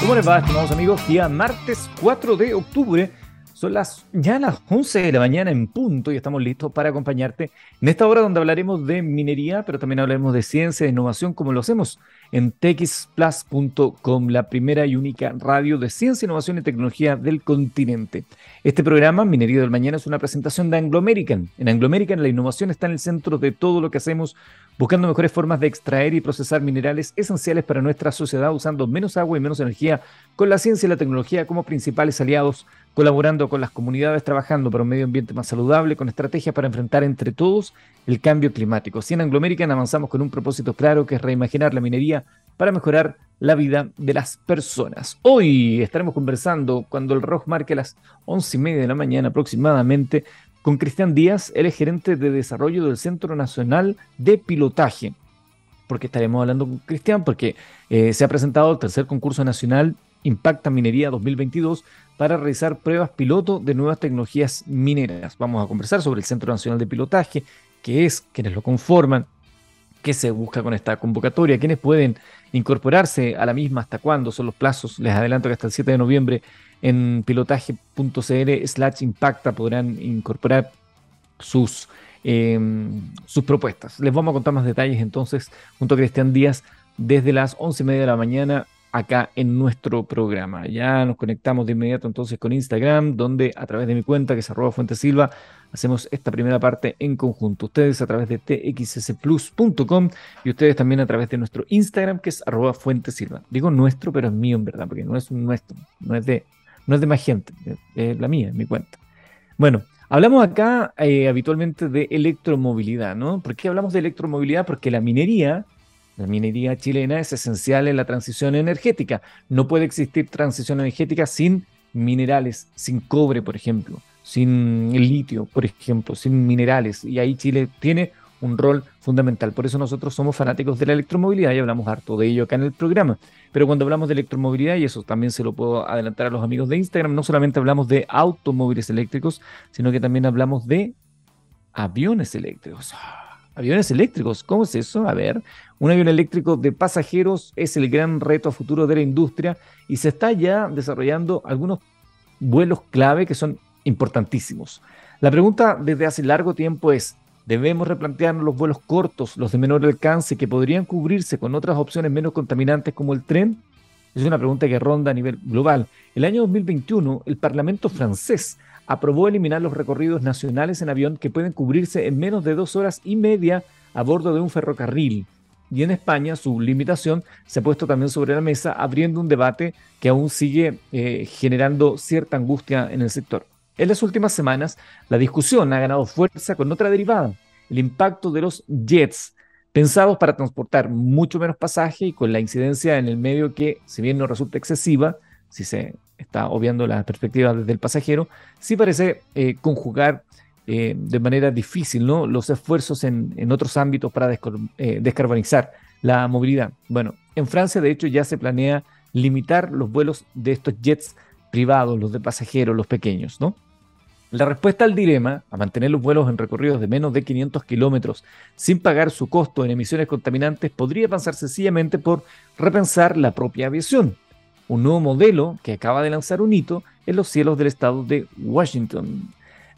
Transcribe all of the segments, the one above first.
¿Cómo les va, estimados amigos? Día martes 4 de octubre. Son las ya las 11 de la mañana en punto y estamos listos para acompañarte en esta hora donde hablaremos de minería, pero también hablaremos de ciencia e innovación como lo hacemos en txplus.com, la primera y única radio de ciencia, innovación y tecnología del continente. Este programa, Minería del Mañana, es una presentación de Anglo American. En Anglo American la innovación está en el centro de todo lo que hacemos, buscando mejores formas de extraer y procesar minerales esenciales para nuestra sociedad usando menos agua y menos energía, con la ciencia y la tecnología como principales aliados colaborando con las comunidades, trabajando para un medio ambiente más saludable, con estrategias para enfrentar entre todos el cambio climático. Si en Anglo American avanzamos con un propósito claro que es reimaginar la minería para mejorar la vida de las personas. Hoy estaremos conversando cuando el reloj marque las once y media de la mañana aproximadamente con Cristian Díaz, él es gerente de desarrollo del Centro Nacional de Pilotaje. ¿Por qué estaremos hablando con Cristian? Porque eh, se ha presentado el tercer concurso nacional Impacta Minería 2022 para realizar pruebas piloto de nuevas tecnologías mineras. Vamos a conversar sobre el Centro Nacional de Pilotaje, qué es, quiénes lo conforman, qué se busca con esta convocatoria, quiénes pueden incorporarse a la misma, hasta cuándo son los plazos. Les adelanto que hasta el 7 de noviembre en pilotaje.cl slash impacta podrán incorporar sus, em, sus propuestas. Les vamos a contar más detalles entonces junto a Cristian Díaz desde las 11 y media de la mañana acá en nuestro programa. Ya nos conectamos de inmediato entonces con Instagram, donde a través de mi cuenta, que es arroba Silva, hacemos esta primera parte en conjunto. Ustedes a través de txsplus.com y ustedes también a través de nuestro Instagram, que es arroba Silva. Digo nuestro, pero es mío en verdad, porque no es nuestro, no es de, no es de más gente, es la mía, mi cuenta. Bueno, hablamos acá eh, habitualmente de electromovilidad, ¿no? ¿Por qué hablamos de electromovilidad? Porque la minería la minería chilena es esencial en la transición energética. No puede existir transición energética sin minerales, sin cobre, por ejemplo, sin litio, por ejemplo, sin minerales. Y ahí Chile tiene un rol fundamental. Por eso nosotros somos fanáticos de la electromovilidad y hablamos harto de ello acá en el programa. Pero cuando hablamos de electromovilidad, y eso también se lo puedo adelantar a los amigos de Instagram, no solamente hablamos de automóviles eléctricos, sino que también hablamos de aviones eléctricos. Aviones eléctricos, ¿cómo es eso? A ver, un avión eléctrico de pasajeros es el gran reto a futuro de la industria y se está ya desarrollando algunos vuelos clave que son importantísimos. La pregunta desde hace largo tiempo es, ¿debemos replantearnos los vuelos cortos, los de menor alcance, que podrían cubrirse con otras opciones menos contaminantes como el tren? Es una pregunta que ronda a nivel global. El año 2021, el Parlamento francés aprobó eliminar los recorridos nacionales en avión que pueden cubrirse en menos de dos horas y media a bordo de un ferrocarril. Y en España su limitación se ha puesto también sobre la mesa, abriendo un debate que aún sigue eh, generando cierta angustia en el sector. En las últimas semanas, la discusión ha ganado fuerza con otra derivada, el impacto de los jets, pensados para transportar mucho menos pasaje y con la incidencia en el medio que, si bien no resulta excesiva, si se está obviando la perspectiva desde el pasajero, sí parece eh, conjugar eh, de manera difícil ¿no? los esfuerzos en, en otros ámbitos para eh, descarbonizar la movilidad. Bueno, en Francia de hecho ya se planea limitar los vuelos de estos jets privados, los de pasajeros, los pequeños, ¿no? La respuesta al dilema, a mantener los vuelos en recorridos de menos de 500 kilómetros sin pagar su costo en emisiones contaminantes, podría pasar sencillamente por repensar la propia aviación un nuevo modelo que acaba de lanzar un hito en los cielos del estado de Washington.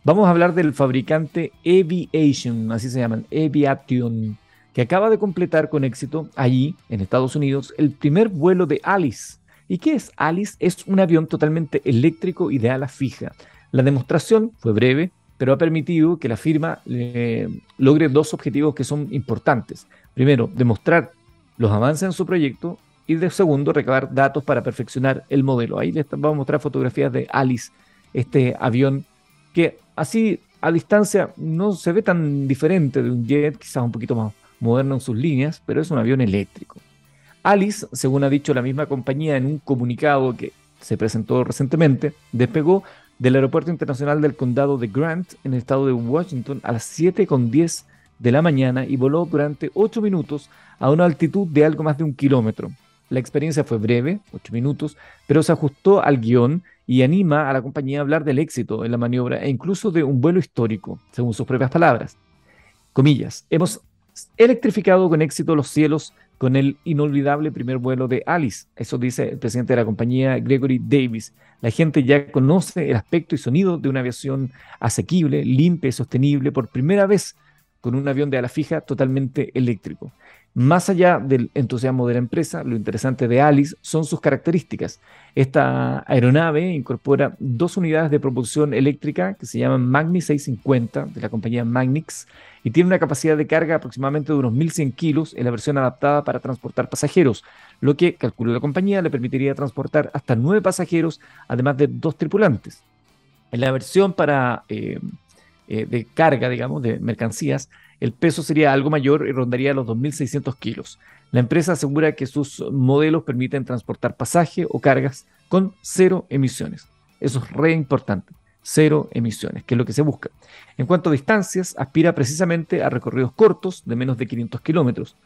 Vamos a hablar del fabricante Aviation, así se llaman, Aviation, que acaba de completar con éxito allí, en Estados Unidos, el primer vuelo de Alice. ¿Y qué es Alice? Es un avión totalmente eléctrico y de ala fija. La demostración fue breve, pero ha permitido que la firma eh, logre dos objetivos que son importantes. Primero, demostrar los avances en su proyecto y de segundo, recabar datos para perfeccionar el modelo. Ahí les vamos a mostrar fotografías de Alice, este avión que así a distancia no se ve tan diferente de un jet, quizás un poquito más moderno en sus líneas, pero es un avión eléctrico. Alice, según ha dicho la misma compañía en un comunicado que se presentó recientemente, despegó del Aeropuerto Internacional del Condado de Grant en el estado de Washington a las 7.10 de la mañana y voló durante 8 minutos a una altitud de algo más de un kilómetro. La experiencia fue breve, ocho minutos, pero se ajustó al guion y anima a la compañía a hablar del éxito en la maniobra e incluso de un vuelo histórico, según sus propias palabras. Comillas, hemos electrificado con éxito los cielos con el inolvidable primer vuelo de Alice. Eso dice el presidente de la compañía, Gregory Davis. La gente ya conoce el aspecto y sonido de una aviación asequible, limpia y sostenible por primera vez con un avión de ala fija totalmente eléctrico. Más allá del entusiasmo de la empresa, lo interesante de Alice son sus características. Esta aeronave incorpora dos unidades de propulsión eléctrica que se llaman Magni 650 de la compañía Magnix y tiene una capacidad de carga aproximadamente de unos 1.100 kilos en la versión adaptada para transportar pasajeros, lo que, calculó la compañía, le permitiría transportar hasta nueve pasajeros, además de dos tripulantes. En la versión para, eh, eh, de carga, digamos, de mercancías, el peso sería algo mayor y rondaría los 2.600 kilos. La empresa asegura que sus modelos permiten transportar pasaje o cargas con cero emisiones. Eso es re importante. Cero emisiones, que es lo que se busca. En cuanto a distancias, aspira precisamente a recorridos cortos de menos de 500 kilómetros.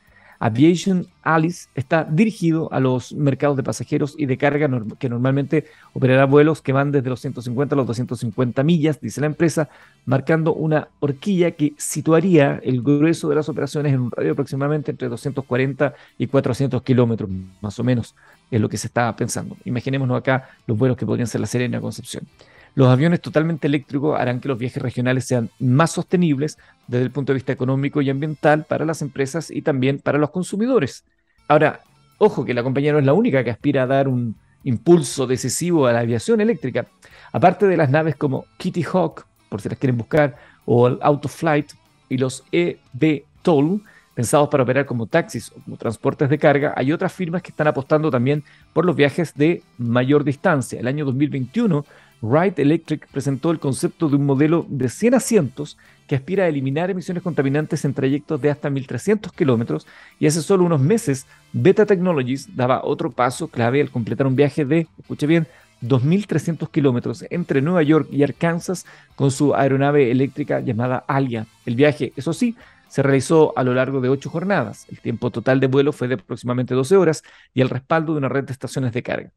Aviation Alice está dirigido a los mercados de pasajeros y de carga que normalmente operará vuelos que van desde los 150 a los 250 millas, dice la empresa, marcando una horquilla que situaría el grueso de las operaciones en un radio aproximadamente entre 240 y 400 kilómetros, más o menos, es lo que se está pensando. Imaginémonos acá los vuelos que podrían ser la Serena Concepción. Los aviones totalmente eléctricos harán que los viajes regionales sean más sostenibles desde el punto de vista económico y ambiental para las empresas y también para los consumidores. Ahora, ojo que la compañía no es la única que aspira a dar un impulso decisivo a la aviación eléctrica. Aparte de las naves como Kitty Hawk, por si las quieren buscar, o el Autoflight y los eVTOL, pensados para operar como taxis o como transportes de carga, hay otras firmas que están apostando también por los viajes de mayor distancia. El año 2021 Wright Electric presentó el concepto de un modelo de 100 asientos que aspira a eliminar emisiones contaminantes en trayectos de hasta 1.300 kilómetros y hace solo unos meses Beta Technologies daba otro paso clave al completar un viaje de, escuche bien, 2.300 kilómetros entre Nueva York y Arkansas con su aeronave eléctrica llamada Alia. El viaje, eso sí, se realizó a lo largo de ocho jornadas. El tiempo total de vuelo fue de aproximadamente 12 horas y el respaldo de una red de estaciones de carga.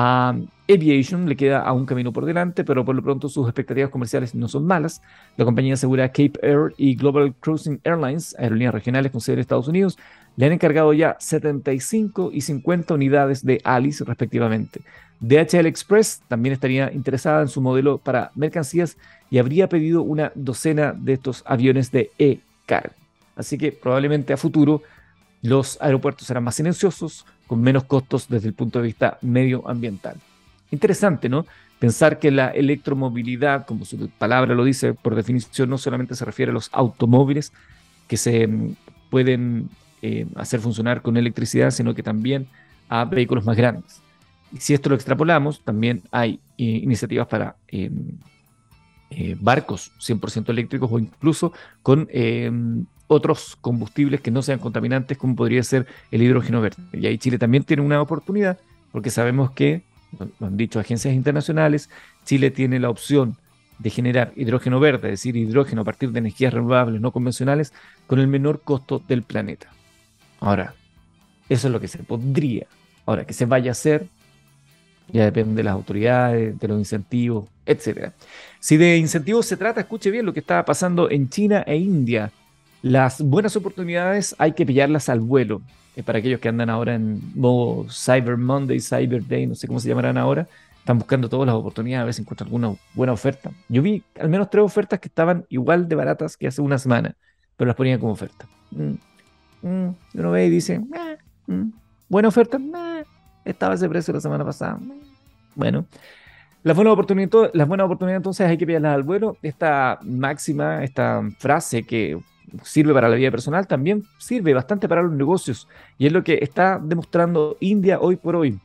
A Aviation le queda aún camino por delante, pero por lo pronto sus expectativas comerciales no son malas. La compañía asegura Cape Air y Global Cruising Airlines, aerolíneas regionales con sede en Estados Unidos, le han encargado ya 75 y 50 unidades de Alice respectivamente. DHL Express también estaría interesada en su modelo para mercancías y habría pedido una docena de estos aviones de e-cargo. Así que probablemente a futuro los aeropuertos serán más silenciosos, con menos costos desde el punto de vista medioambiental. Interesante, ¿no? Pensar que la electromovilidad, como su palabra lo dice, por definición no solamente se refiere a los automóviles que se mm, pueden eh, hacer funcionar con electricidad, sino que también a vehículos más grandes. Y si esto lo extrapolamos, también hay eh, iniciativas para em, eh, barcos 100% eléctricos o incluso con em, otros combustibles que no sean contaminantes, como podría ser el hidrógeno verde. Y ahí Chile también tiene una oportunidad, porque sabemos que, lo han dicho agencias internacionales, Chile tiene la opción de generar hidrógeno verde, es decir, hidrógeno a partir de energías renovables no convencionales, con el menor costo del planeta. Ahora, eso es lo que se podría. Ahora, que se vaya a hacer, ya depende de las autoridades, de los incentivos, etc. Si de incentivos se trata, escuche bien lo que está pasando en China e India. Las buenas oportunidades hay que pillarlas al vuelo. Eh, para aquellos que andan ahora en modo Cyber Monday, Cyber Day, no sé cómo se llamarán ahora, están buscando todas las oportunidades a ver si encuentran alguna buena oferta. Yo vi al menos tres ofertas que estaban igual de baratas que hace una semana, pero las ponían como oferta. Mm, mm, uno ve y dice, mm, buena oferta, estaba ese precio la semana pasada. Bueno, las buenas oportunidades, las buenas oportunidades entonces hay que pillarlas al vuelo. Esta máxima, esta frase que sirve para la vida personal, también sirve bastante para los negocios. Y es lo que está demostrando India hoy por hoy.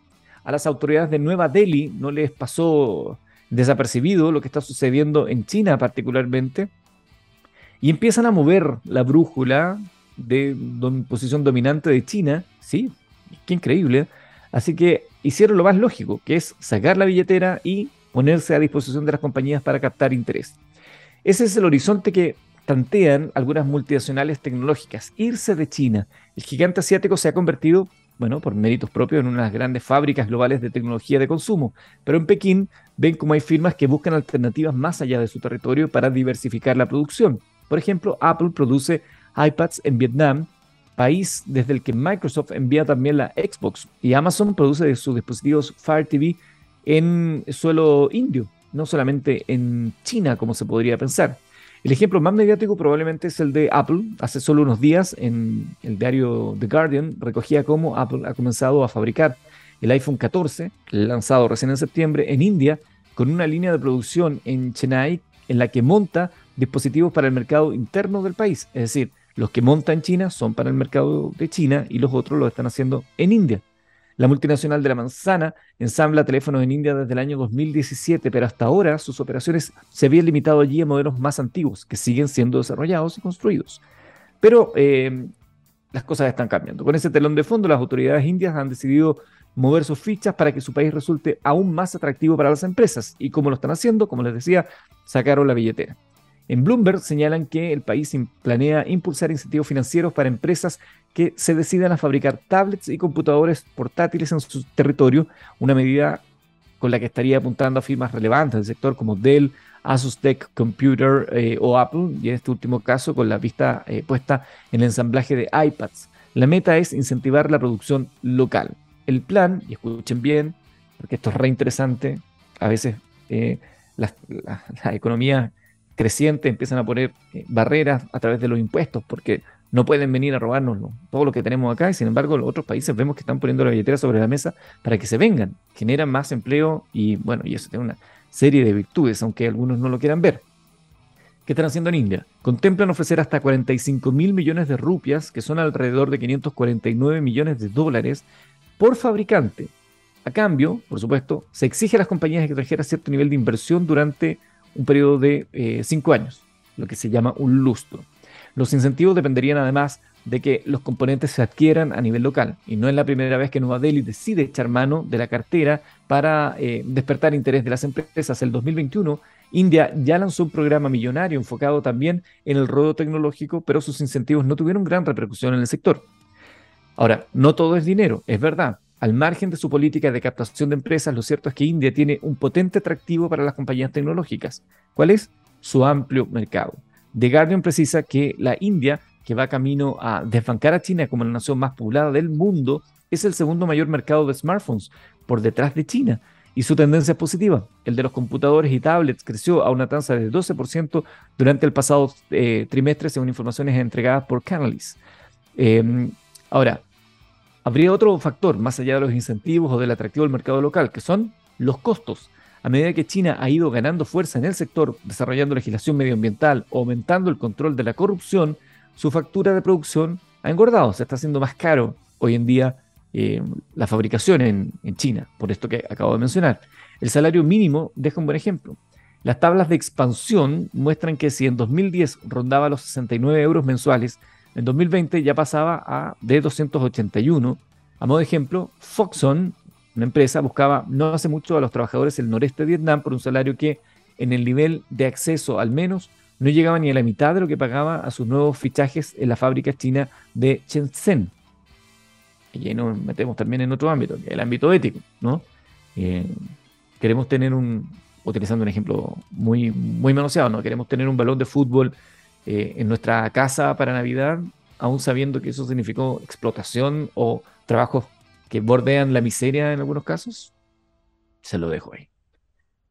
A las autoridades de Nueva Delhi no les pasó desapercibido lo que está sucediendo en China particularmente. Y empiezan a mover la brújula de posición dominante de China. Sí, qué increíble. Así que hicieron lo más lógico, que es sacar la billetera y ponerse a disposición de las compañías para captar interés. Ese es el horizonte que tantean algunas multinacionales tecnológicas irse de China. El gigante asiático se ha convertido, bueno, por méritos propios, en unas grandes fábricas globales de tecnología de consumo. Pero en Pekín ven como hay firmas que buscan alternativas más allá de su territorio para diversificar la producción. Por ejemplo, Apple produce iPads en Vietnam país desde el que Microsoft envía también la Xbox y Amazon produce sus dispositivos Fire TV en suelo indio, no solamente en China como se podría pensar. El ejemplo más mediático probablemente es el de Apple. Hace solo unos días en el diario The Guardian recogía cómo Apple ha comenzado a fabricar el iPhone 14, lanzado recién en septiembre en India, con una línea de producción en Chennai en la que monta dispositivos para el mercado interno del país. Es decir, los que monta en China son para el mercado de China y los otros lo están haciendo en India. La multinacional de la manzana ensambla teléfonos en India desde el año 2017, pero hasta ahora sus operaciones se habían limitado allí a modelos más antiguos, que siguen siendo desarrollados y construidos. Pero eh, las cosas están cambiando. Con ese telón de fondo, las autoridades indias han decidido mover sus fichas para que su país resulte aún más atractivo para las empresas. ¿Y cómo lo están haciendo? Como les decía, sacaron la billetera. En Bloomberg señalan que el país planea impulsar incentivos financieros para empresas que se decidan a fabricar tablets y computadores portátiles en su territorio, una medida con la que estaría apuntando a firmas relevantes del sector como Dell, Asus Tech Computer eh, o Apple, y en este último caso con la vista eh, puesta en el ensamblaje de iPads. La meta es incentivar la producción local. El plan, y escuchen bien, porque esto es re interesante, a veces eh, la, economía creciente empiezan a poner barreras a través de los impuestos, porque no pueden venir a robarnos todo lo que tenemos acá y sin embargo los otros países vemos que están poniendo la billetera sobre la mesa para que se vengan, generan más empleo y bueno, y eso tiene una serie de virtudes, aunque algunos no lo quieran ver. ¿Qué están haciendo en India? Contemplan ofrecer hasta 45 mil millones de rupias, que son alrededor de 549 millones de dólares, por fabricante. A cambio, por supuesto, se exige a las compañías extranjeras cierto nivel de inversión durante un periodo de 5 eh, años, lo que se llama un lustro. Los incentivos dependerían además de que los componentes se adquieran a nivel local. Y no es la primera vez que Nueva Delhi decide echar mano de la cartera para eh, despertar interés de las empresas. El 2021, India ya lanzó un programa millonario enfocado también en el rodo tecnológico, pero sus incentivos no tuvieron gran repercusión en el sector. Ahora, no todo es dinero, es verdad. Al margen de su política de captación de empresas, lo cierto es que India tiene un potente atractivo para las compañías tecnológicas. ¿Cuál es? Su amplio mercado. The Guardian precisa que la India, que va camino a desbancar a China como la nación más poblada del mundo, es el segundo mayor mercado de smartphones por detrás de China. Y su tendencia es positiva. El de los computadores y tablets creció a una tasa de 12% durante el pasado eh, trimestre, según informaciones entregadas por Canalys. Em, ahora, habría otro factor más allá de los incentivos o del atractivo del mercado local, que son los costos a medida que China ha ido ganando fuerza en el sector, desarrollando legislación medioambiental, aumentando el control de la corrupción, su factura de producción ha engordado, se está haciendo más caro hoy en día eh, la fabricación en, en China, por esto que acabo de mencionar. El salario mínimo deja un buen ejemplo. Las tablas de expansión muestran que si en 2010 rondaba los 69 euros mensuales, en 2020 ya pasaba a de 281. A modo de ejemplo, Foxon una empresa buscaba no hace mucho a los trabajadores del noreste de Vietnam por un salario que en el nivel de acceso al menos no llegaba ni a la mitad de lo que pagaba a sus nuevos fichajes en la fábrica china de Shenzhen. Y ahí nos metemos también en otro ámbito, el ámbito ético, ¿no? Eh, queremos tener un, utilizando un ejemplo muy, muy manoseado, ¿no? Queremos tener un balón de fútbol eh, en nuestra casa para Navidad, aún sabiendo que eso significó explotación o trabajos que bordean la miseria en algunos casos, se lo dejo ahí.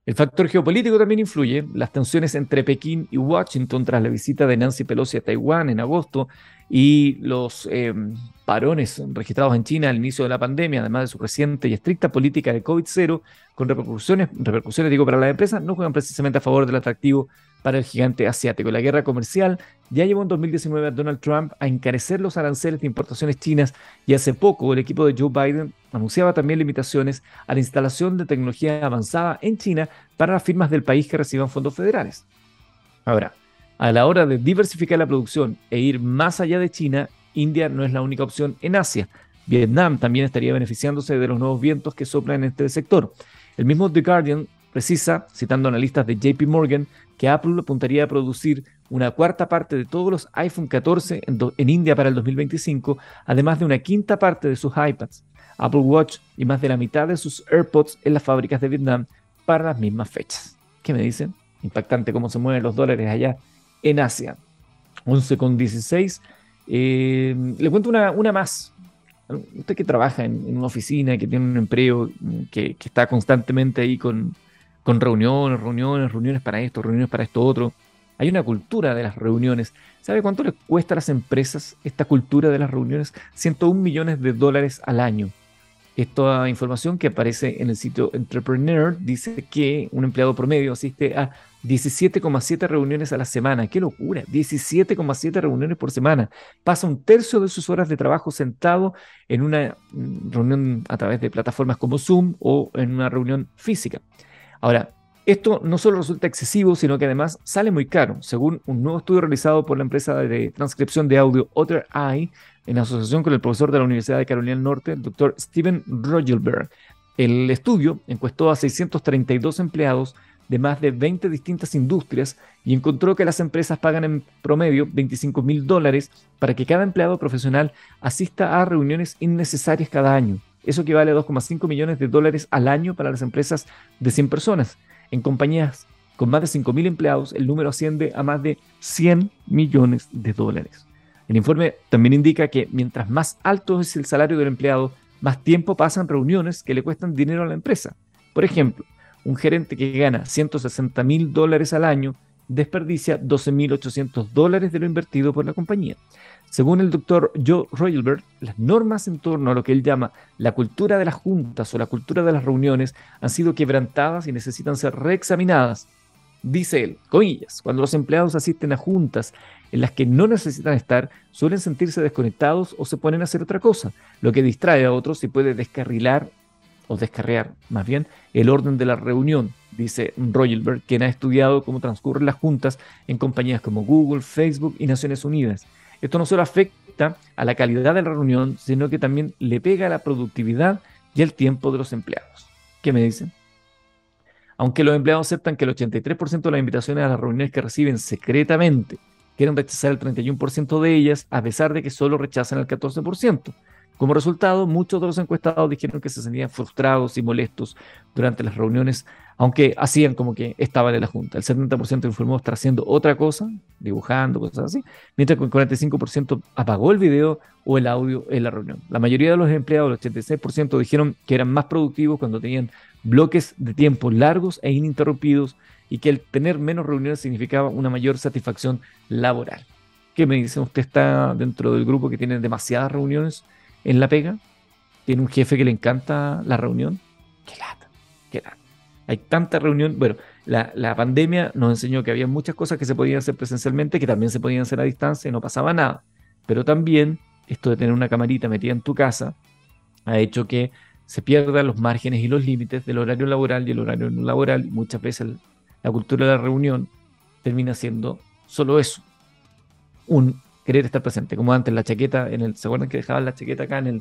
El factor geopolítico también influye. Las tensiones entre Pekín y Washington tras la visita de Nancy Pelosi a Taiwán en agosto y los em, parones registrados en China al inicio de la pandemia, además de su reciente y estricta política de COVID-0, con repercusiones, repercusiones digo, para las empresas, no juegan precisamente a favor del atractivo para el gigante asiático. La guerra comercial ya llevó en 2019 a Donald Trump a encarecer los aranceles de importaciones chinas y hace poco el equipo de Joe Biden anunciaba también limitaciones a la instalación de tecnología avanzada en China para las firmas del país que reciban fondos federales. Ahora, a la hora de diversificar la producción e ir más allá de China, India no es la única opción en Asia. Vietnam también estaría beneficiándose de los nuevos vientos que soplan en este sector. El mismo The Guardian precisa, citando analistas de JP Morgan, que Apple apuntaría a producir una cuarta parte de todos los iPhone 14 en, India para el 2025, además de una quinta parte de sus iPads, Apple Watch y más de la mitad de sus AirPods en las fábricas de Vietnam para las mismas fechas. ¿Qué me dicen? Impactante cómo se mueven los dólares allá en Asia. 11,16 Eh, le cuento una, una más. Usted que trabaja en, una oficina, que tiene un empleo, que, que está constantemente ahí con, con reuniones, reuniones, reuniones para esto, reuniones para esto otro. Hay una cultura de las reuniones. ¿Sabe cuánto les cuesta a las empresas esta cultura de las reuniones? 101 millones de dólares al año. Esta información que aparece en el sitio Entrepreneur dice que un empleado promedio asiste a 17,7 reuniones a la semana. ¡Qué locura! 17,7 reuniones por semana. Pasa un tercio de sus horas de trabajo sentado en una reunión a través de plataformas como Zoom o en una reunión física. Ahora, esto no solo resulta excesivo, sino que además sale muy caro. Según un nuevo estudio realizado por la empresa de transcripción de audio Other Eye, en asociación con el profesor de la Universidad de Carolina del Norte, el doctor Steven Rogelberg. El estudio encuestó a 632 empleados de más de 20 distintas industrias y encontró que las empresas pagan en promedio 25 mil dólares para que cada empleado profesional asista a reuniones innecesarias cada año. Eso equivale a 2,5 millones de dólares al año para las empresas de 100 personas. En compañías con más de 5 mil empleados, el número asciende a más de 100 millones de dólares. El informe también indica que mientras más alto es el salario del empleado, más tiempo pasan reuniones que le cuestan dinero a la empresa. Por ejemplo, un gerente que gana 160 mil dólares al año desperdicia 12.800 dólares de lo invertido por la compañía. Según el doctor Joe Royalberg, las normas en torno a lo que él llama la cultura de las juntas o la cultura de las reuniones han sido quebrantadas y necesitan ser reexaminadas. Dice él, cuando los empleados asisten a juntas en las que no necesitan estar, suelen sentirse desconectados o se ponen a hacer otra cosa, lo que distrae a otros y puede descarrilar o descarrear más bien el orden de la reunión, dice Royalberg, quien ha estudiado cómo transcurren las juntas en compañías como Google, Facebook y Naciones Unidas. Esto no solo afecta a la calidad de la reunión, sino que también le pega a la productividad y el tiempo de los empleados. ¿Qué me dicen? Aunque los empleados aceptan que el 83% de las invitaciones a las reuniones que reciben secretamente quieren rechazar el 31% de ellas, a pesar de que solo rechazan el 14%. Como resultado, muchos de los encuestados dijeron que se sentían frustrados y molestos durante las reuniones, aunque hacían como que estaban en la junta. El 70% informó estar haciendo otra cosa, dibujando, cosas así, mientras que el 45% apagó el video o el audio en la reunión. La mayoría de los empleados, el 86%, dijeron que eran más productivos cuando tenían bloques de tiempo largos e ininterrumpidos y que el tener menos reuniones significaba una mayor satisfacción laboral. ¿Qué me dicen? ¿Usted está dentro del grupo que tiene demasiadas reuniones en la pega? ¿Tiene un jefe que le encanta la reunión? ¡Qué lata! ¡Qué lata! Hay tanta reunión. Bueno, la, la, pandemia nos enseñó que había muchas cosas que se podían hacer presencialmente, que también se podían hacer a distancia y no pasaba nada. Pero también esto de tener una camarita metida en tu casa ha hecho que se pierdan los márgenes y los límites del horario laboral y el horario no laboral. Y muchas veces la cultura de la reunión termina siendo solo eso, un querer estar presente. Como antes la chaqueta, en el, ¿se acuerdan que dejaban la chaqueta acá en, el,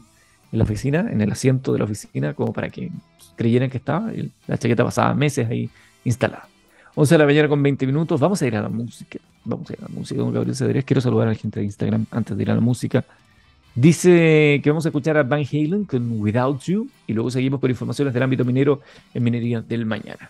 en la oficina, en el asiento de la oficina, como para que creyeran que estaba? La chaqueta pasaba meses ahí instalada. 11 de la mañana con 20 minutos. Vamos a ir a la música. Vamos a ir a la música con Gabriel Cedrés. Quiero saludar a la gente de Instagram antes de ir a la música. Dice que vamos a escuchar a Van Halen con Without You y luego seguimos con informaciones del ámbito minero en Minería del Mañana.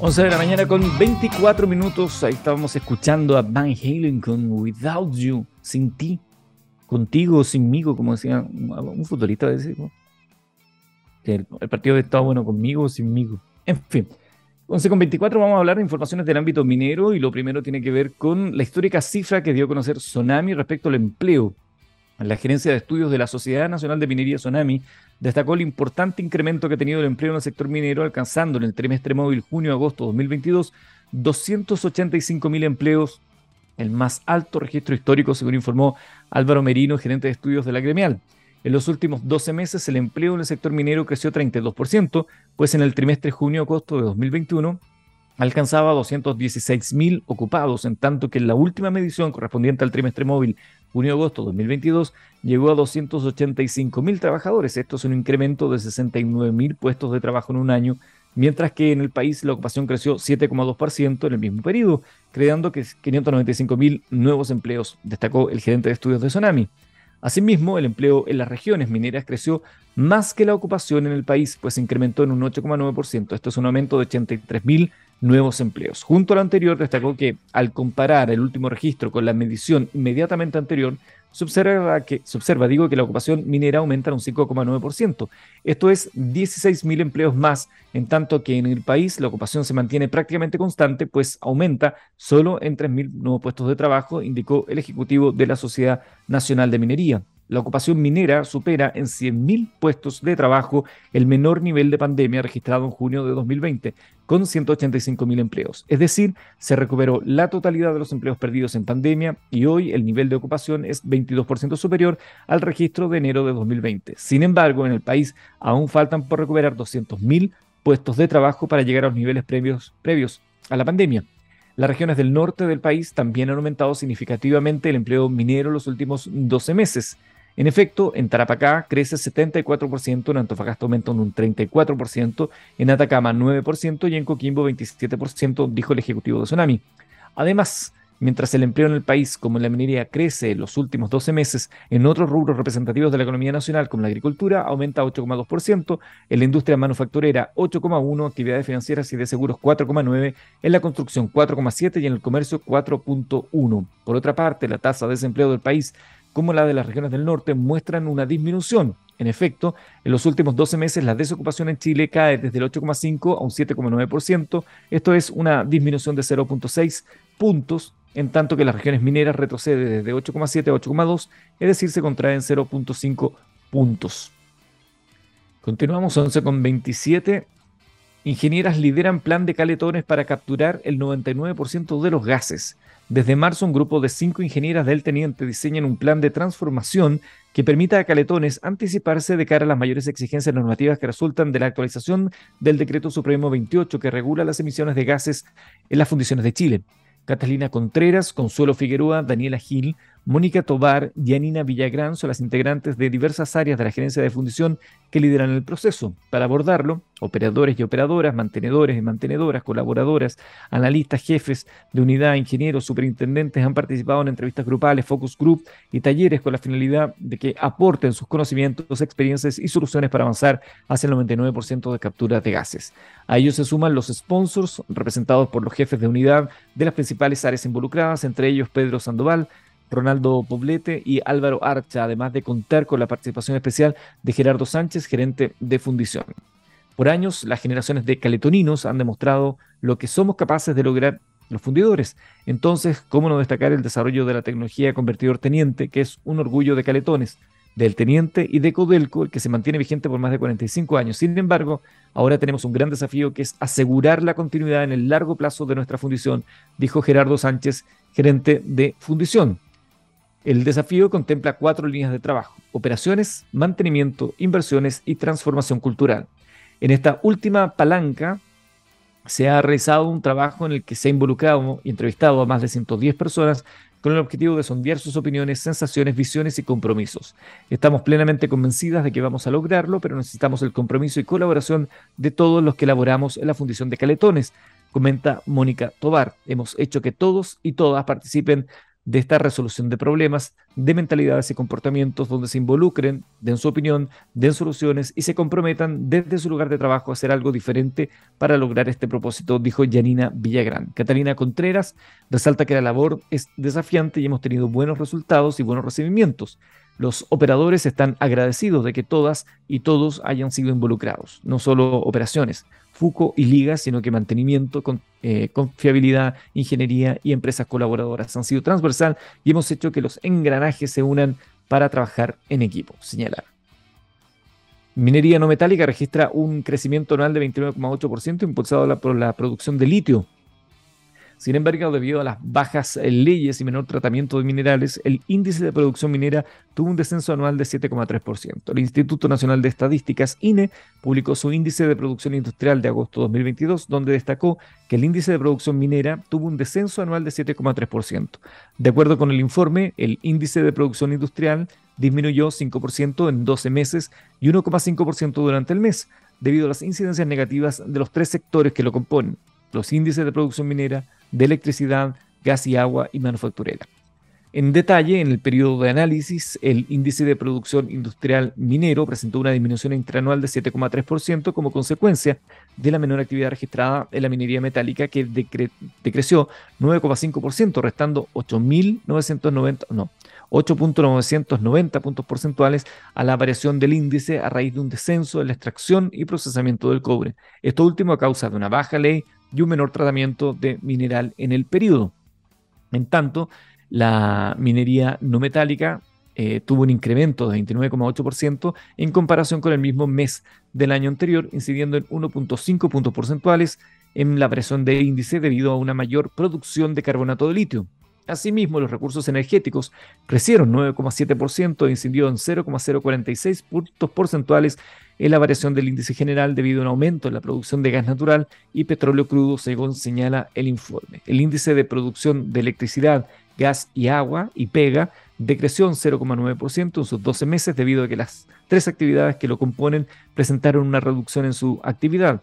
11 de la mañana con 24 minutos. Ahí estábamos escuchando a Van Halen con Without You, sin ti, contigo, sinmigo, como decía un futbolista. Que el, partido estado bueno conmigo o sinmigo. En fin. 11 con 24 vamos a hablar de informaciones del ámbito minero y lo primero tiene que ver con la histórica cifra que dio a conocer Sonami respecto al empleo. La gerencia de estudios de la Sociedad Nacional de Minería Sonami destacó el importante incremento que ha tenido el empleo en el sector minero, alcanzando en el trimestre móvil junio-agosto 2022 285 mil empleos, el más alto registro histórico, según informó Álvaro Merino, gerente de estudios de la gremial. En los últimos 12 meses, el empleo en el sector minero creció 32%, pues en el trimestre junio-agosto de 2021 alcanzaba 216 mil ocupados, en tanto que en la última medición correspondiente al trimestre móvil junio-agosto 2022 llegó a 285 mil trabajadores. Esto es un incremento de 69 mil puestos de trabajo en un año, mientras que en el país la ocupación creció 7,2% en el mismo periodo, creando que 595 mil nuevos empleos, destacó el gerente de estudios de Sonami. Asimismo, el empleo en las regiones mineras creció más que la ocupación en el país, pues se incrementó en un 8,9%. Esto es un aumento de 83 mil nuevos empleos. Junto a lo anterior, destacó que al comparar el último registro con la medición inmediatamente anterior, se observa, que, se observa digo, que la ocupación minera aumenta en un 5,9%. Esto es 16.000 empleos más, en tanto que en el país la ocupación se mantiene prácticamente constante, pues aumenta solo en 3.000 nuevos puestos de trabajo, indicó el Ejecutivo de la Sociedad Nacional de Minería la ocupación minera supera en 100.000 puestos de trabajo el menor nivel de pandemia registrado en junio de 2020, con 185.000 empleos. Es decir, se recuperó la totalidad de los empleos perdidos en pandemia y hoy el nivel de ocupación es 22% superior al registro de enero de 2020. Sin embargo, en el país aún faltan por recuperar 200.000 puestos de trabajo para llegar a los niveles previos, previos a la pandemia. Las regiones del norte del país también han aumentado significativamente el empleo minero en los últimos 12 meses. En efecto, en Tarapacá crece 74%, en Antofagasta aumenta un 34%, en Atacama 9% y en Coquimbo 27%, dijo el ejecutivo de Tsunami. Además, mientras el empleo en el país, como en la minería, crece en los últimos 12 meses, en otros rubros representativos de la economía nacional, como la agricultura, aumenta 8,2%, en la industria manufacturera 8,1%, actividades financieras y de seguros 4,9%, en la construcción 4,7% y en el comercio 4,1%. Por otra parte, la tasa de desempleo del país como la de las regiones del norte muestran una disminución. En efecto, en los últimos 12 meses la desocupación en Chile cae desde el 8,5 a un 7,9%. Esto es una disminución de 0,6 puntos, en tanto que las regiones mineras retroceden desde 8,7 a 8,2, es decir, se contraen 0,5 puntos. Continuamos 11,27. Ingenieras lideran plan de caletones para capturar el 99% de los gases. Desde marzo, un grupo de cinco ingenieras del teniente diseñan un plan de transformación que permita a Caletones anticiparse de cara a las mayores exigencias normativas que resultan de la actualización del Decreto Supremo 28 que regula las emisiones de gases en las fundiciones de Chile. Catalina Contreras, Consuelo Figueroa, Daniela Gil, Mónica Tobar y Anina Villagrán son las integrantes de diversas áreas de la gerencia de fundición que lideran el proceso. Para abordarlo, operadores y operadoras, mantenedores y mantenedoras, colaboradoras, analistas, jefes de unidad, ingenieros, superintendentes han participado en entrevistas grupales, focus group y talleres con la finalidad de que aporten sus conocimientos, experiencias y soluciones para avanzar hacia el 99% de captura de gases. A ellos se suman los sponsors representados por los jefes de unidad de las principales áreas involucradas, entre ellos Pedro Sandoval, Ronaldo Poblete y Álvaro Archa, además de contar con la participación especial de Gerardo Sánchez, gerente de fundición. Por años, las generaciones de caletoninos han demostrado lo que somos capaces de lograr los fundidores. Entonces, ¿cómo no destacar el desarrollo de la tecnología convertidor teniente, que es un orgullo de caletones, del teniente y de Codelco, el que se mantiene vigente por más de 45 años? Sin embargo, ahora tenemos un gran desafío que es asegurar la continuidad en el largo plazo de nuestra fundición, dijo Gerardo Sánchez, gerente de fundición. El desafío contempla cuatro líneas de trabajo, operaciones, mantenimiento, inversiones y transformación cultural. En esta última palanca se ha realizado un trabajo en el que se ha involucrado y entrevistado a más de 110 personas con el objetivo de sondear sus opiniones, sensaciones, visiones y compromisos. Estamos plenamente convencidas de que vamos a lograrlo, pero necesitamos el compromiso y colaboración de todos los que elaboramos en la Fundición de Caletones, comenta Mónica Tobar. Hemos hecho que todos y todas participen de esta resolución de problemas, de mentalidades y comportamientos donde se involucren, den su opinión, den soluciones y se comprometan desde su lugar de trabajo a hacer algo diferente para lograr este propósito, dijo Janina Villagrán. Catalina Contreras resalta que la labor es desafiante y hemos tenido buenos resultados y buenos recibimientos. Los operadores están agradecidos de que todas y todos hayan sido involucrados, no solo operaciones, FUCO y ligas, sino que mantenimiento, con, eh, confiabilidad, ingeniería y empresas colaboradoras han sido transversal y hemos hecho que los engranajes se unan para trabajar en equipo, señalar. Minería no metálica registra un crecimiento anual de 29,8% impulsado por la producción de litio sin embargo, debido a las bajas eh, leyes y menor tratamiento de minerales, el índice de producción minera tuvo un descenso anual de 7,3%. El Instituto Nacional de Estadísticas, INE, publicó su índice de producción industrial de agosto 2022, donde destacó que el índice de producción minera tuvo un descenso anual de 7,3%. De acuerdo con el informe, el índice de producción industrial disminuyó 5% en 12 meses y 1,5% durante el mes, debido a las incidencias negativas de los tres sectores que lo componen, los índices de producción minera, de electricidad, gas y agua y manufacturera. En detalle, en el periodo de análisis, el índice de producción industrial minero presentó una disminución interanual de 7,3% como consecuencia de la menor actividad registrada en la minería metálica que decreció 9,5%, restando 8.990, no, 8.990 puntos porcentuales a la variación del índice a raíz de un descenso en la extracción y procesamiento del cobre. Esto último a causa de una baja ley y un menor tratamiento de mineral en el periodo. En tanto, la minería no metálica eh, tuvo un incremento de 29,8% en comparación con el mismo mes del año anterior, incidiendo en 1.5 puntos porcentuales en la variación de índice debido a una mayor producción de carbonato de litio. Asimismo, los recursos energéticos crecieron 9,7%, incidiendo en 0,046 puntos porcentuales en la variación del índice general debido a un aumento en la producción de gas natural y petróleo crudo, según señala el informe. El índice de producción de electricidad gas y agua y pega decreció un 0,9% en sus 12 meses debido a que las tres actividades que lo componen presentaron una reducción en su actividad.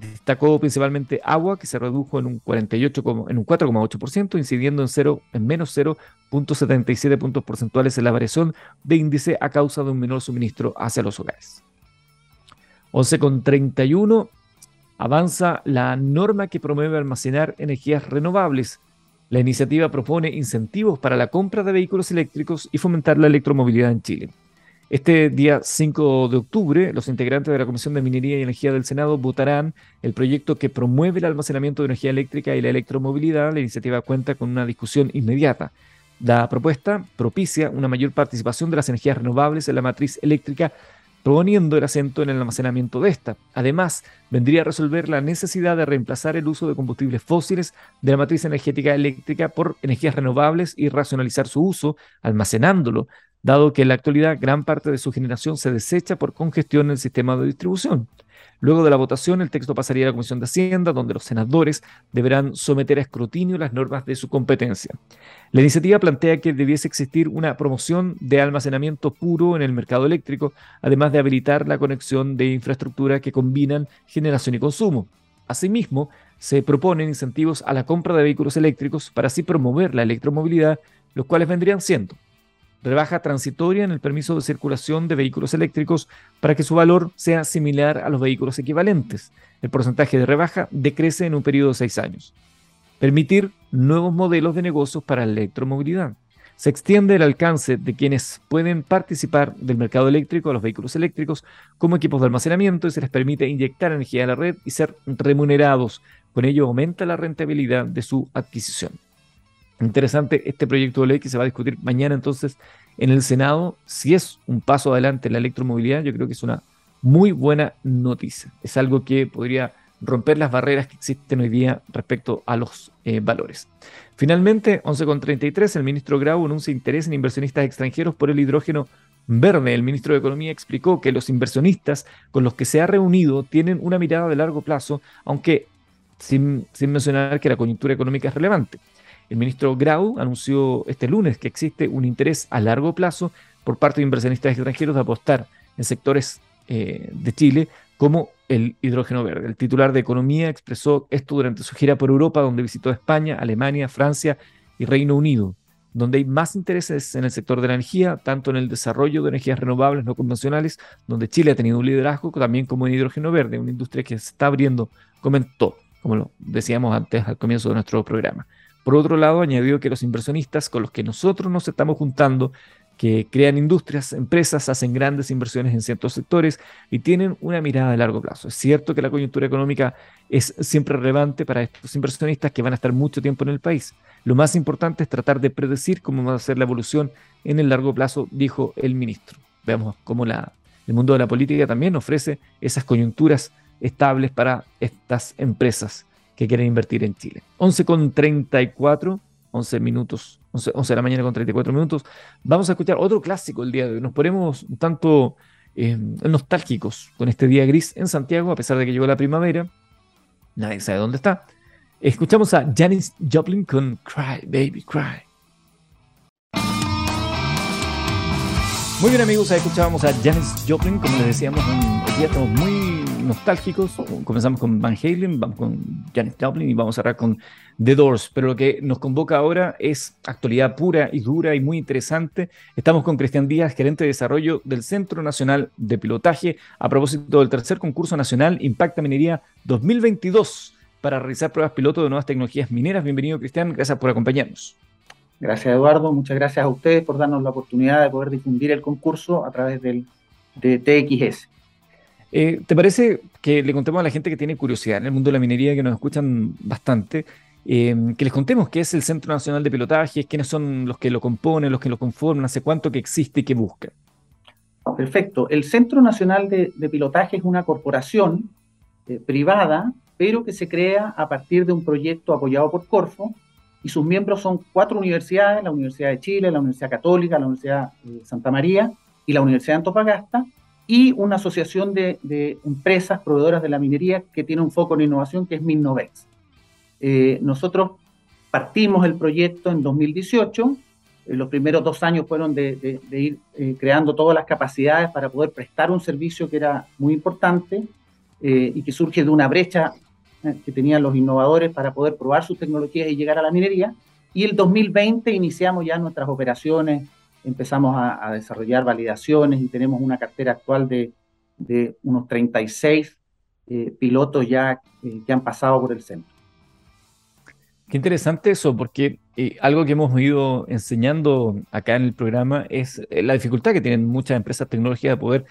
Destacó principalmente agua, que se redujo en un, 48, en un 4,8%, incidiendo en, 0, en menos 0.77 puntos porcentuales en la variación de índice a causa de un menor suministro hacia los hogares. 11,31 avanza la norma que promueve almacenar energías renovables. La iniciativa propone incentivos para la compra de vehículos eléctricos y fomentar la electromovilidad en Chile. Este día 5 de octubre, los integrantes de la Comisión de Minería y Energía del Senado votarán el proyecto que promueve el almacenamiento de energía eléctrica y la electromovilidad. La iniciativa cuenta con una discusión inmediata. La propuesta propicia una mayor participación de las energías renovables en la matriz eléctrica proponiendo el acento en el almacenamiento de esta. Además, vendría a resolver la necesidad de reemplazar el uso de combustibles fósiles de la matriz energética eléctrica por energías renovables y racionalizar su uso, almacenándolo, dado que en la actualidad gran parte de su generación se desecha por congestión en el sistema de distribución. Luego de la votación, el texto pasaría a la Comisión de Hacienda, donde los senadores deberán someter a escrutinio las normas de su competencia. La iniciativa plantea que debiese existir una promoción de almacenamiento puro en el mercado eléctrico, además de habilitar la conexión de infraestructura que combinan generación y consumo. Asimismo, se proponen incentivos a la compra de vehículos eléctricos para así promover la electromovilidad, los cuales vendrían siendo rebaja transitoria en el permiso de circulación de vehículos eléctricos para que su valor sea similar a los vehículos equivalentes. El porcentaje de rebaja decrece en un periodo de seis años. Permitir nuevos modelos de negocios para la electromovilidad. Se extiende el alcance de quienes pueden participar del mercado eléctrico a los vehículos eléctricos como equipos de almacenamiento y se les permite inyectar energía a la red y ser remunerados. Con ello aumenta la rentabilidad de su adquisición. Interesante este proyecto de ley que se va a discutir mañana entonces en el Senado. Si es un paso adelante en la electromovilidad, yo creo que es una muy buena noticia. Es algo que podría romper las barreras que existen hoy día respecto a los eh, valores. Finalmente, 11.33, el ministro Grau anuncia interés en inversionistas extranjeros por el hidrógeno verde. El ministro de Economía explicó que los inversionistas con los que se ha reunido tienen una mirada de largo plazo, aunque sin, sin mencionar que la coyuntura económica es relevante. El ministro Grau anunció este lunes que existe un interés a largo plazo por parte de inversionistas extranjeros de apostar en sectores eh, de Chile como el hidrógeno verde. El titular de Economía expresó esto durante su gira por Europa, donde visitó España, Alemania, Francia y Reino Unido, donde hay más intereses en el sector de la energía, tanto en el desarrollo de energías renovables no convencionales, donde Chile ha tenido un liderazgo, también como en hidrógeno verde, una industria que se está abriendo, comentó, como lo decíamos antes al comienzo de nuestro programa. Por otro lado, añadió que los inversionistas con los que nosotros nos estamos juntando, que crean industrias, empresas, hacen grandes inversiones en ciertos sectores y tienen una mirada de largo plazo. Es cierto que la coyuntura económica es siempre relevante para estos inversionistas que van a estar mucho tiempo en el país. Lo más importante es tratar de predecir cómo va a ser la evolución en el largo plazo, dijo el ministro. Veamos cómo el mundo de la política también ofrece esas coyunturas estables para estas empresas que quieren invertir en Chile. 11 con 34, 11 minutos, 11, de la mañana con 34 minutos. Vamos a escuchar otro clásico el día de hoy. Nos ponemos un tanto eh, nostálgicos con este día gris en Santiago, a pesar de que llegó la primavera. Nadie sabe dónde está. Escuchamos a Janis Joplin con Cry, Baby, Cry. Muy bien amigos, escuchábamos a Janis Joplin, como les decíamos, un día muy nostálgicos. Comenzamos con Van Halen, vamos con Janis Joplin y vamos a cerrar con The Doors. Pero lo que nos convoca ahora es actualidad pura y dura y muy interesante. Estamos con Cristian Díaz, gerente de desarrollo del Centro Nacional de Pilotaje, a propósito del tercer concurso nacional Impacta Minería 2022 para realizar pruebas piloto de nuevas tecnologías mineras. Bienvenido, Cristian. Gracias por acompañarnos. Gracias, Eduardo. Muchas gracias a ustedes por darnos la oportunidad de poder difundir el concurso a través del, de TXS. Eh, ¿Te parece que le contemos a la gente que tiene curiosidad en el mundo de la minería, que nos escuchan bastante, eh, que les contemos qué es el Centro Nacional de Pilotaje, quiénes son los que lo componen, los que lo conforman, hace cuánto que existe y qué busca? Perfecto. El Centro Nacional de, Pilotaje es una corporación eh, privada, pero que se crea a partir de un proyecto apoyado por Corfo, y sus miembros son cuatro universidades, la Universidad de Chile, la Universidad Católica, la Universidad de Santa María y la Universidad de Antofagasta, y una asociación de, empresas proveedoras de la minería que tiene un foco en innovación que es Minnovex. Eh, nosotros partimos el proyecto en 2018, eh, los primeros dos años fueron de, ir eh, creando todas las capacidades para poder prestar un servicio que era muy importante y que surge de una brecha que tenían los innovadores para poder probar sus tecnologías y llegar a la minería. Y el 2020 iniciamos ya nuestras operaciones empezamos a, desarrollar validaciones y tenemos una cartera actual de, unos 36 eh, pilotos ya eh, que han pasado por el centro. Qué interesante eso, porque eh, algo que hemos ido enseñando acá en el programa es la dificultad que tienen muchas empresas tecnológicas de poder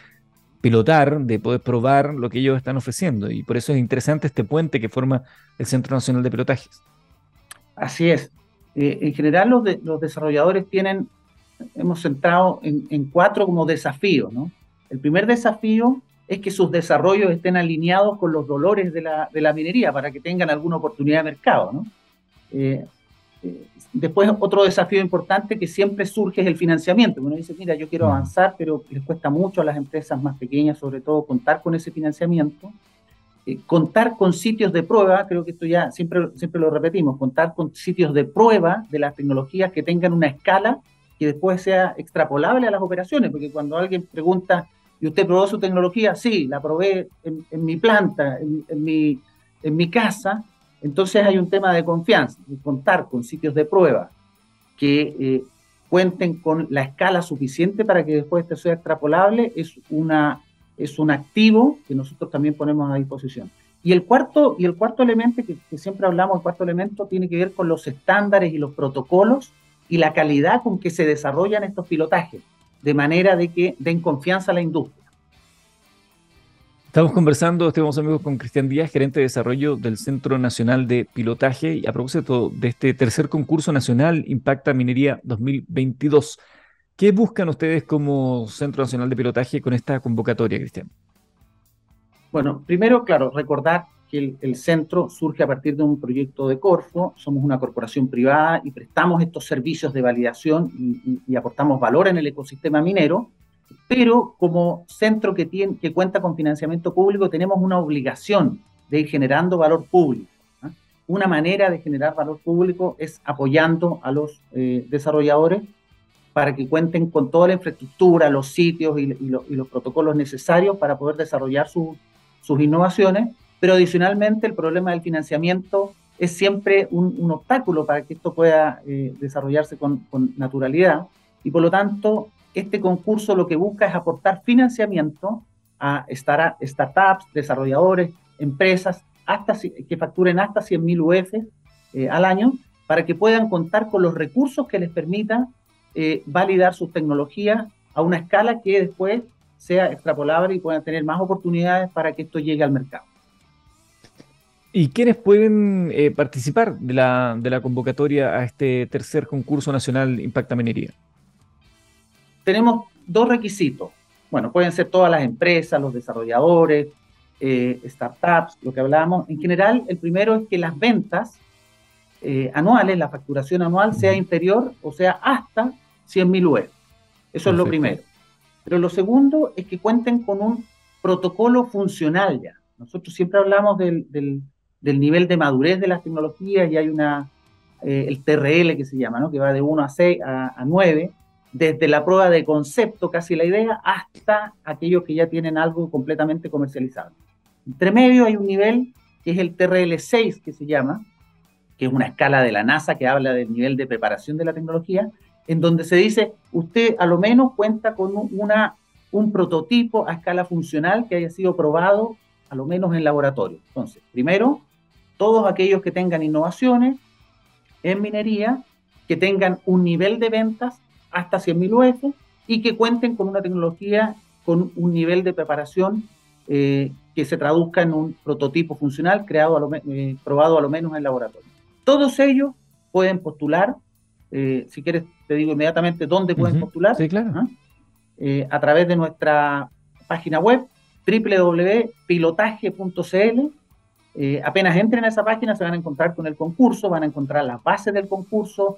pilotar, de poder probar lo que ellos están ofreciendo. Y por eso es interesante este puente que forma el Centro Nacional de Pilotajes. Así es. en general, los, los desarrolladores tienen hemos centrado en, cuatro como desafíos. ¿no? El primer desafío es que sus desarrollos estén alineados con los dolores de la, de la minería para que tengan alguna oportunidad de mercado. ¿no? Eh, eh, después, otro desafío importante que siempre surge es el financiamiento. Uno dice, mira, yo quiero mm. avanzar, pero les cuesta mucho a las empresas más pequeñas, sobre todo, contar con ese financiamiento. Eh, contar con sitios de prueba, creo que esto ya siempre, siempre lo repetimos, contar con sitios de prueba de las tecnologías que tengan una escala que después sea extrapolable a las operaciones, porque cuando alguien pregunta, ¿y usted probó su tecnología? Sí, la probé en, mi planta, en, mi, en mi casa, entonces hay un tema de confianza, de contar con sitios de prueba que eh, cuenten con la escala suficiente para que después esto sea extrapolable, es, una, es un activo que nosotros también ponemos a disposición. Y el cuarto, y el cuarto elemento que, que siempre hablamos, el cuarto elemento tiene que ver con los estándares y los protocolos y la calidad con que se desarrollan estos pilotajes, de manera de que den confianza a la industria. Estamos conversando, estamos amigos, con Cristian Díaz, gerente de desarrollo del Centro Nacional de Pilotaje, y a propósito de este tercer concurso nacional Impacta Minería 2022. ¿Qué buscan ustedes como Centro Nacional de Pilotaje con esta convocatoria, Cristian? Bueno, primero, claro, recordar el, centro surge a partir de un proyecto de Corfo, somos una corporación privada y prestamos estos servicios de validación y, aportamos valor en el ecosistema minero, pero como centro que, tiene, que cuenta con financiamiento público tenemos una obligación de ir generando valor público. ¿ah? Una manera de generar valor público es apoyando a los eh, desarrolladores para que cuenten con toda la infraestructura, los sitios y, los protocolos necesarios para poder desarrollar sus innovaciones pero adicionalmente el problema del financiamiento es siempre un, obstáculo para que esto pueda eh, desarrollarse con, naturalidad y por lo tanto este concurso lo que busca es aportar financiamiento a startups, desarrolladores, empresas hasta, que facturen hasta 100.000 UF eh, al año para que puedan contar con los recursos que les permitan eh, validar sus tecnologías a una escala que después sea extrapolable y puedan tener más oportunidades para que esto llegue al mercado. ¿Y quiénes pueden eh, participar de la, de la, convocatoria a este tercer concurso nacional Impacta Minería? Tenemos dos requisitos. Bueno, pueden ser todas las empresas, los desarrolladores, eh, startups, lo que hablábamos. En general, el primero es que las ventas eh, anuales, la facturación anual, sea inferior o sea hasta 100.000 UE. Eso es lo primero. Pero lo segundo es que cuenten con un protocolo funcional ya. Nosotros siempre hablamos del, del nivel de madurez de las tecnologías y hay una, eh, el TRL que se llama, ¿no? que va de 1 a 6 a, 9, desde la prueba de concepto, casi la idea, hasta aquellos que ya tienen algo completamente comercializado. Entre medio hay un nivel que es el TRL6, que se llama, que es una escala de la NASA que habla del nivel de preparación de la tecnología, en donde se dice, usted a lo menos cuenta con una, un prototipo a escala funcional que haya sido probado a lo menos en laboratorio. Entonces, primero, todos aquellos que tengan innovaciones en minería, que tengan un nivel de ventas hasta 100.000 UF y que cuenten con una tecnología con un nivel de preparación eh, que se traduzca en un prototipo funcional creado a eh, probado a lo menos en laboratorio. Todos ellos pueden postular, eh, si quieres te digo inmediatamente dónde pueden postular, sí, claro. ¿ah? a través de nuestra página web www.pilotaje.cl. apenas entren a esa página se van a encontrar con el concurso, van a encontrar la base del concurso,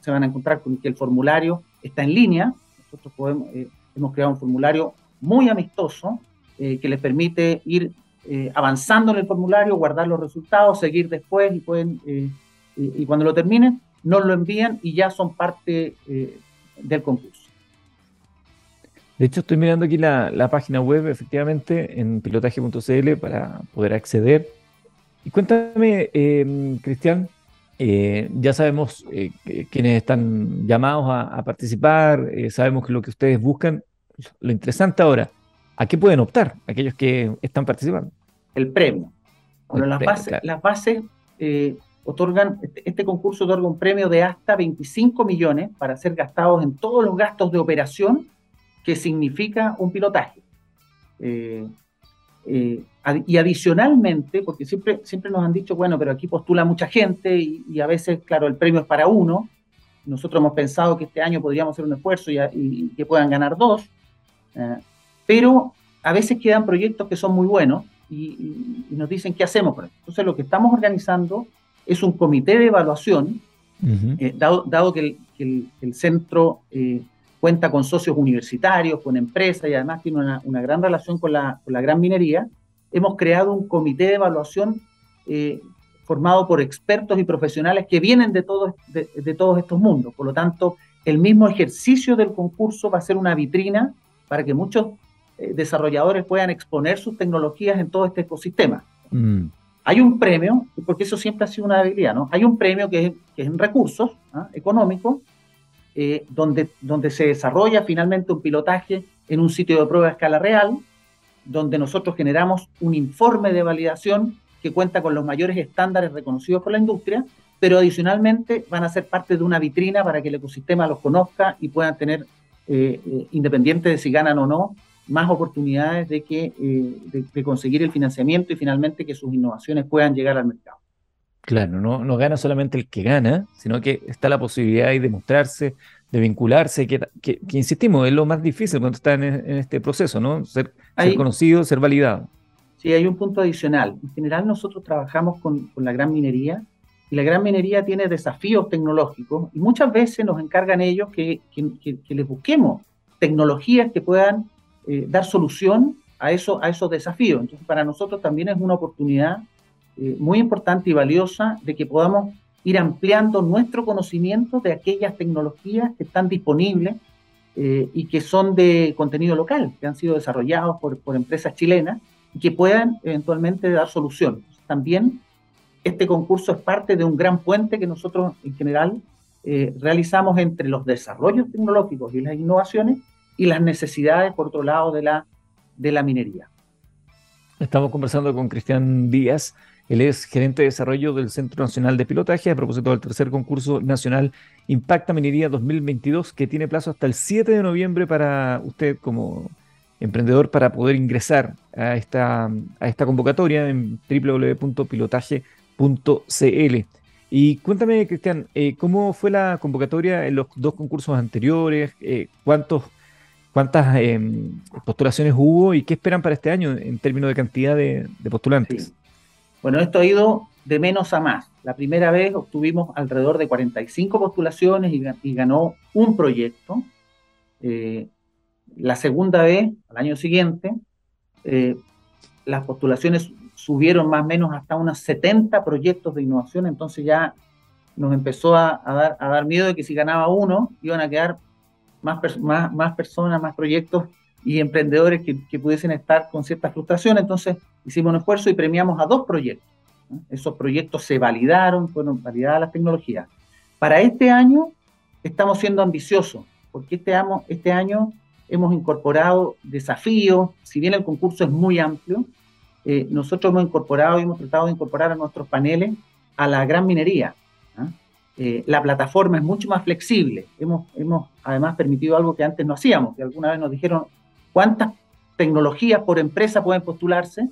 se van a encontrar con que el formulario está en línea. Nosotros podemos, hemos creado un formulario muy amistoso eh, que les permite ir eh, avanzando en el formulario, guardar los resultados, seguir después y pueden, eh, y, cuando lo terminen, nos lo envían y ya son parte del concurso. De hecho, estoy mirando aquí la página web, efectivamente, en pilotaje.cl para poder acceder. Y cuéntame, Cristian, ya sabemos quiénes están llamados a, a participar, sabemos que lo que ustedes buscan. Lo interesante ahora, ¿A qué pueden optar aquellos que están participando? El premio. Bueno, las, bases, eh, otorgan, este, este, concurso otorga un premio de hasta 25 millones para ser gastados en todos los gastos de operación que significa un pilotaje. Eh, eh, y adicionalmente, porque siempre, siempre nos han dicho, bueno, pero aquí postula mucha gente y, a veces, claro, el premio es para uno. Nosotros hemos pensado que este año podríamos hacer un esfuerzo y, y que puedan ganar dos pero a veces quedan proyectos que son muy buenos y, nos dicen qué hacemos con. Entonces lo que estamos organizando es un comité de evaluación, eh, dado, que, el, centro eh, cuenta con socios universitarios, con empresas y además tiene una, gran relación con la, gran minería, hemos creado un comité de evaluación eh, formado por expertos y profesionales que vienen de, de todos estos mundos. Por lo tanto, el mismo ejercicio del concurso va a ser una vitrina para que muchos eh, desarrolladores puedan exponer sus tecnologías en todo este ecosistema. Mm. Hay un premio, porque eso siempre ha sido una debilidad, ¿no? Hay un premio que es, en recursos ¿ah? económicos, eh, donde, donde se desarrolla finalmente un pilotaje en un sitio de prueba a escala real, donde nosotros generamos un informe de validación que cuenta con los mayores estándares reconocidos por la industria, pero adicionalmente van a ser parte de una vitrina para que el ecosistema los conozca y puedan tener, eh, independiente de si ganan o no, más oportunidades de, que, eh, de, conseguir el financiamiento y finalmente que sus innovaciones puedan llegar al mercado. Claro, no, no gana solamente el que gana, sino que está la posibilidad de demostrarse, de vincularse, que, que, insistimos, es lo más difícil cuando está en, este proceso, ¿no? Ser, conocido, ser validado. Sí, hay un punto adicional. En general nosotros trabajamos con, con la gran minería y la gran minería tiene desafíos tecnológicos y muchas veces nos encargan ellos que les busquemos tecnologías que puedan eh, dar solución a, eso, a esos desafíos. Entonces, para nosotros también es una oportunidad eh, muy importante y valiosa de que podamos ir ampliando nuestro conocimiento de aquellas tecnologías que están disponibles eh, y que son de contenido local, que han sido desarrollados por, por empresas chilenas y que puedan eventualmente dar solución. También este concurso es parte de un gran puente que nosotros en general realizamos entre los desarrollos tecnológicos y las innovaciones y las necesidades, por otro lado, de la, de la minería. Estamos conversando con Cristian Díaz. Él es gerente de desarrollo del Centro Nacional de Pilotaje a propósito del tercer concurso nacional Impacta Minería 2022, que tiene plazo hasta el 7 de noviembre para usted como emprendedor para poder ingresar a esta, a esta convocatoria en www.pilotaje.cl. Y cuéntame, Cristian, eh, ¿cómo fue la convocatoria en los dos concursos anteriores? Eh, ¿Cuántos ¿Cuántas em, postulaciones hubo y qué esperan para este año en términos de cantidad de, postulantes? Bueno, esto ha ido de menos a más. La primera vez obtuvimos alrededor de 45 postulaciones y, ganó un proyecto. Eh, la segunda vez, al año siguiente, eh, las postulaciones subieron más o menos hasta unos 70 proyectos de innovación, entonces ya nos empezó a, dar, a dar miedo de que si ganaba uno, iban a quedar más, más, más personas, más proyectos y emprendedores que, pudiesen estar con cierta frustración. Entonces hicimos un esfuerzo y premiamos a dos proyectos. Esos proyectos se validaron, fueron validadas las tecnologías. Para este año estamos siendo ambiciosos, porque este año, este año hemos incorporado desafíos, si bien el concurso es muy amplio, eh, nosotros hemos incorporado y hemos tratado de incorporar a nuestros paneles a la gran minería. ¿ah? Eh, la plataforma es mucho más flexible. Hemos, hemos además permitido algo que antes no hacíamos, que alguna vez nos dijeron cuántas tecnologías por empresa pueden postularse,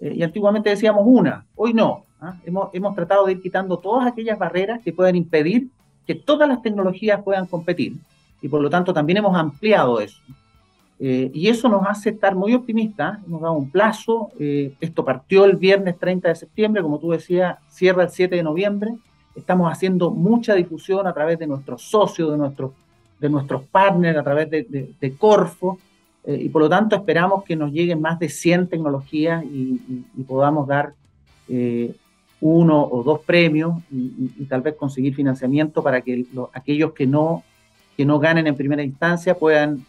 eh, y antiguamente decíamos una, hoy no. ¿ah? Hemos, hemos tratado de ir quitando todas aquellas barreras que pueden impedir que todas las tecnologías puedan competir, y por lo tanto también hemos ampliado eso. Eh, y eso nos hace estar muy optimistas, hemos dado un plazo, eh, esto partió el viernes 30 de septiembre, como tú decías, cierra el 7 de noviembre, estamos haciendo mucha difusión a través de nuestros socios, de nuestros, de nuestros partners, a través de, Corfo, eh, y por lo tanto esperamos que nos lleguen más de 100 tecnologías y, podamos dar uno o dos premios y, tal vez conseguir financiamiento para que aquellos que no, que no ganen en primera instancia puedan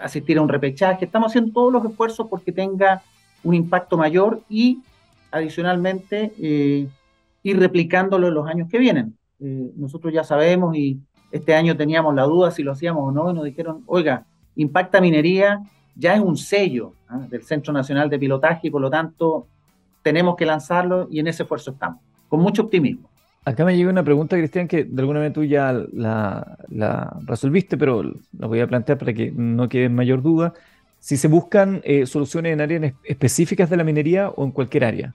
asistir a un repechaje. Estamos haciendo todos los esfuerzos porque tenga un impacto mayor y adicionalmente eh, ir replicándolo en los años que vienen. Eh, nosotros ya sabemos y este año teníamos la duda si lo hacíamos o no y nos dijeron, oiga, Impacta Minería ya es un sello ¿ah? del Centro Nacional de Pilotaje y por lo tanto tenemos que lanzarlo y en ese esfuerzo estamos, con mucho optimismo. Acá me llega una pregunta, Cristian, que de alguna manera tú ya la, resolviste, pero la voy a plantear para que no quede mayor duda. Si se buscan eh, soluciones en áreas específicas de la minería o en cualquier área.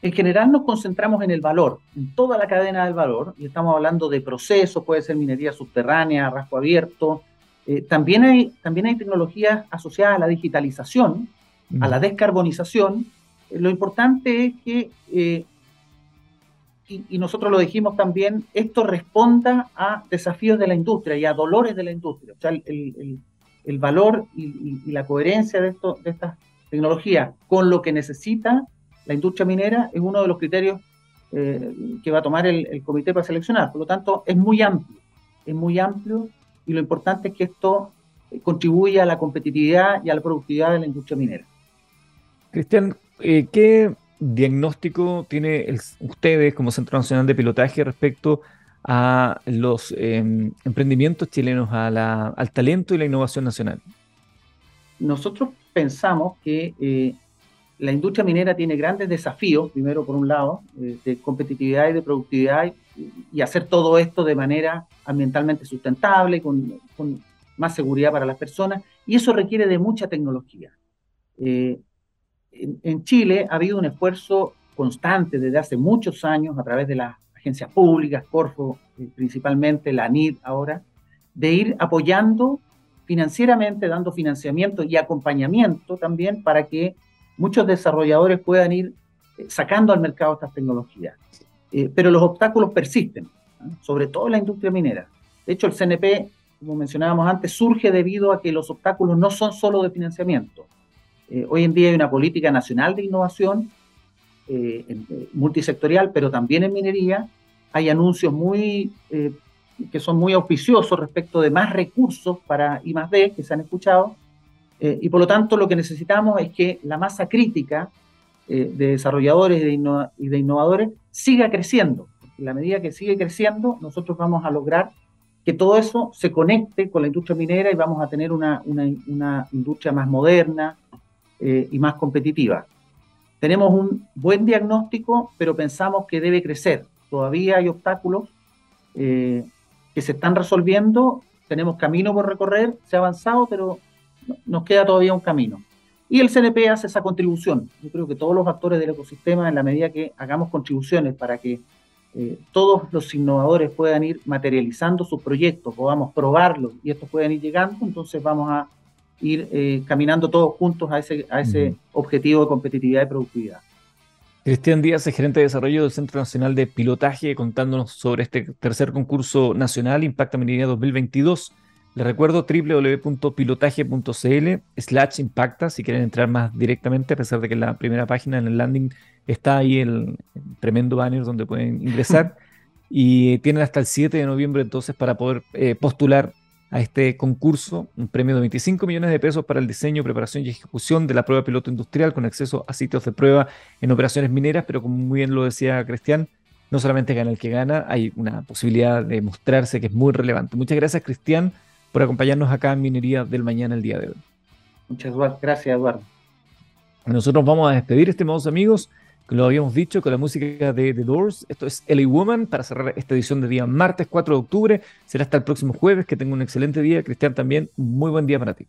En general nos concentramos en el valor, en toda la cadena del valor, y estamos hablando de procesos, puede ser minería subterránea, rasgo abierto. Eh, también, hay, también hay tecnologías asociadas a la digitalización, a la descarbonización. Eh, lo importante es que y, nosotros lo dijimos también, esto responda a desafíos de la industria y a dolores de la industria. O sea, el, valor y, la coherencia de, esto, de estas tecnologías con lo que necesita la industria minera es uno de los criterios eh, que va a tomar el, comité para seleccionar. Por lo tanto, es muy amplio, es muy amplio y lo importante es que esto contribuya a la competitividad y a la productividad de la industria minera. Cristian, eh, ¿qué diagnóstico tiene ustedes como Centro Nacional de Pilotaje respecto a los em, emprendimientos chilenos, al talento y la innovación nacional? Nosotros pensamos que eh, la industria minera tiene grandes desafíos, primero por un lado, eh, de competitividad y de productividad y, hacer todo esto de manera ambientalmente sustentable, con, con, más seguridad para las personas, y eso requiere de mucha tecnología. Eh, en, Chile ha habido un esfuerzo constante desde hace muchos años a través de las agencias públicas, Corfo eh, principalmente, la NID ahora, de ir apoyando financieramente, dando financiamiento y acompañamiento también para que muchos desarrolladores puedan ir eh, sacando al mercado estas tecnologías. Eh, pero los obstáculos persisten, sobre todo en la industria minera. De hecho, el CNP, como mencionábamos antes, surge debido a que los obstáculos no son solo de financiamiento, eh, hoy en día hay una política nacional de innovación eh, eh, multisectorial, pero también en minería. Hay anuncios muy, que son muy auspiciosos respecto de más recursos para I D que se han escuchado. y por lo tanto, lo que necesitamos es que la masa crítica de desarrolladores y de, innovadores siga creciendo. En la medida que sigue creciendo, nosotros vamos a lograr que todo eso se conecte con la industria minera y vamos a tener una, una industria más moderna, eh, y más competitiva. Tenemos un buen diagnóstico, pero pensamos que debe crecer. Todavía hay obstáculos eh, que se están resolviendo, tenemos camino por recorrer, se ha avanzado, pero nos queda todavía un camino. Y el CNP hace esa contribución. Yo creo que todos los actores del ecosistema, en la medida que hagamos contribuciones para que eh, todos los innovadores puedan ir materializando sus proyectos, podamos probarlos y estos puedan ir llegando, entonces vamos a ir eh, caminando todos juntos a ese, a ese objetivo de competitividad y productividad. Cristian Díaz es gerente de desarrollo del Centro Nacional de Pilotaje, contándonos sobre este tercer concurso nacional Impacta Minería 2022. Les recuerdo www.pilotaje.cl slash impacta si quieren entrar más directamente, a pesar de que en la primera página, en el landing, está ahí el, tremendo banner donde pueden ingresar. y tienen hasta el 7 de noviembre entonces para poder eh, postular a este concurso, un premio de 25 millones de pesos para el diseño, preparación y ejecución de la prueba piloto industrial con acceso a sitios de prueba en operaciones mineras, pero como muy bien lo decía Cristian, no solamente gana el que gana, hay una posibilidad de mostrarse que es muy relevante. Muchas gracias Cristian por acompañarnos acá en Minería del Mañana el día de hoy. Muchas gracias Eduardo. Nosotros vamos a despedir, estimados amigos lo habíamos dicho, con la música de The Doors. Esto es LA Woman para cerrar esta edición de día martes 4 de octubre. Será hasta el próximo jueves. Que tenga un excelente día. Cristian, también muy buen día para ti.